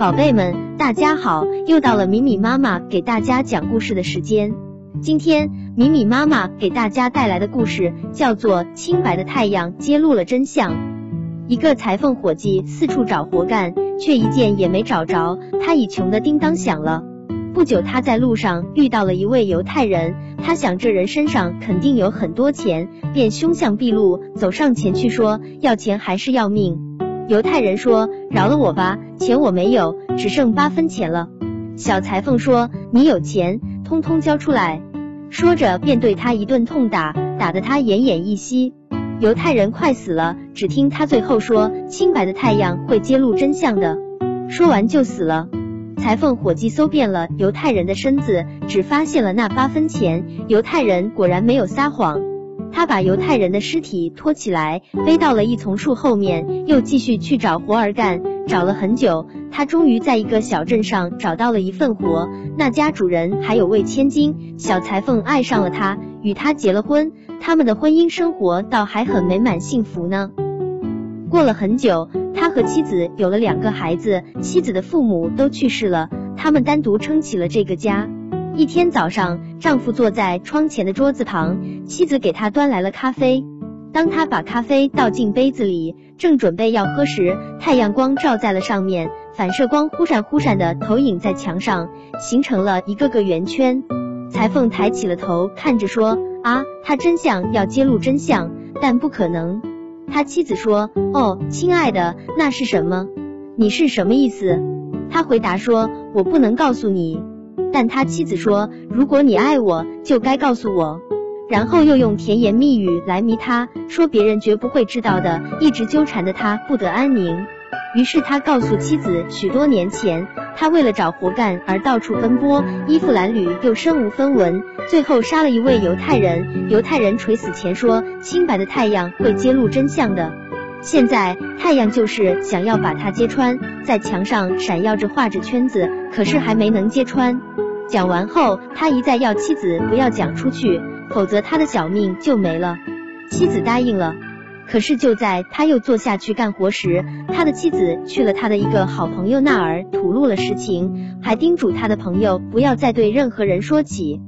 宝贝们，大家好，又到了米米妈妈给大家讲故事的时间。今天米米妈妈给大家带来的故事叫做《清白的太阳揭露了真相》。一个裁缝伙计四处找活干，却一件也没找着，他已穷得叮当响了。不久，他在路上遇到了一位犹太人，他想这人身上肯定有很多钱，便凶相毕露，走上前去说：“要钱还是要命？”犹太人说：“饶了我吧，钱我没有，只剩八分钱了。”小裁缝说：“你有钱，通通交出来。”说着便对他一顿痛打，打得他奄奄一息。犹太人快死了，只听他最后说：“清白的太阳会揭露真相的。”说完就死了。裁缝伙计搜遍了犹太人的身子，只发现了那八分钱。犹太人果然没有撒谎，他把犹太人的尸体拖起来，背到了一丛树后面，又继续去找活儿干。找了很久，他终于在一个小镇上找到了一份活，那家主人还有位千金。小裁缝爱上了他，与他结了婚，他们的婚姻生活倒还很美满幸福呢。过了很久。他和妻子有了两个孩子，妻子的父母都去世了，他们单独撑起了这个家。一天早上，丈夫坐在窗前的桌子旁，妻子给他端来了咖啡。当他把咖啡倒进杯子里，正准备要喝时，太阳光照在了上面，反射光忽闪忽闪的投影在墙上，形成了一个个圆圈。裁缝抬起了头，看着说：“啊，他真相要揭露真相，但不可能。”他妻子说：“哦，亲爱的，那是什么？你是什么意思？”他回答说：“我不能告诉你。”但他妻子说：“如果你爱我，就该告诉我。”然后又用甜言蜜语来迷他，说别人绝不会知道的，一直纠缠的他不得安宁。于是他告诉妻子，许多年前，他为了找活干而到处奔波，衣服褴褛又身无分文，最后杀了一位犹太人。犹太人垂死前说：“清白的太阳会揭露真相的。”现在太阳就是想要把它揭穿，在墙上闪耀着画着圈子，可是还没能揭穿。讲完后，他一再要妻子不要讲出去，否则他的小命就没了。妻子答应了。可是就在他又坐下去干活时，他的妻子去了他的一个好朋友那儿吐露了实情，还叮嘱他的朋友不要再对任何人说起。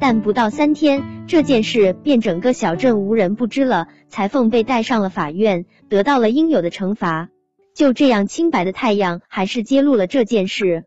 但不到三天，这件事便整个小镇无人不知了。裁缝被带上了法院，得到了应有的惩罚。就这样，清白的太阳还是揭露了这件事。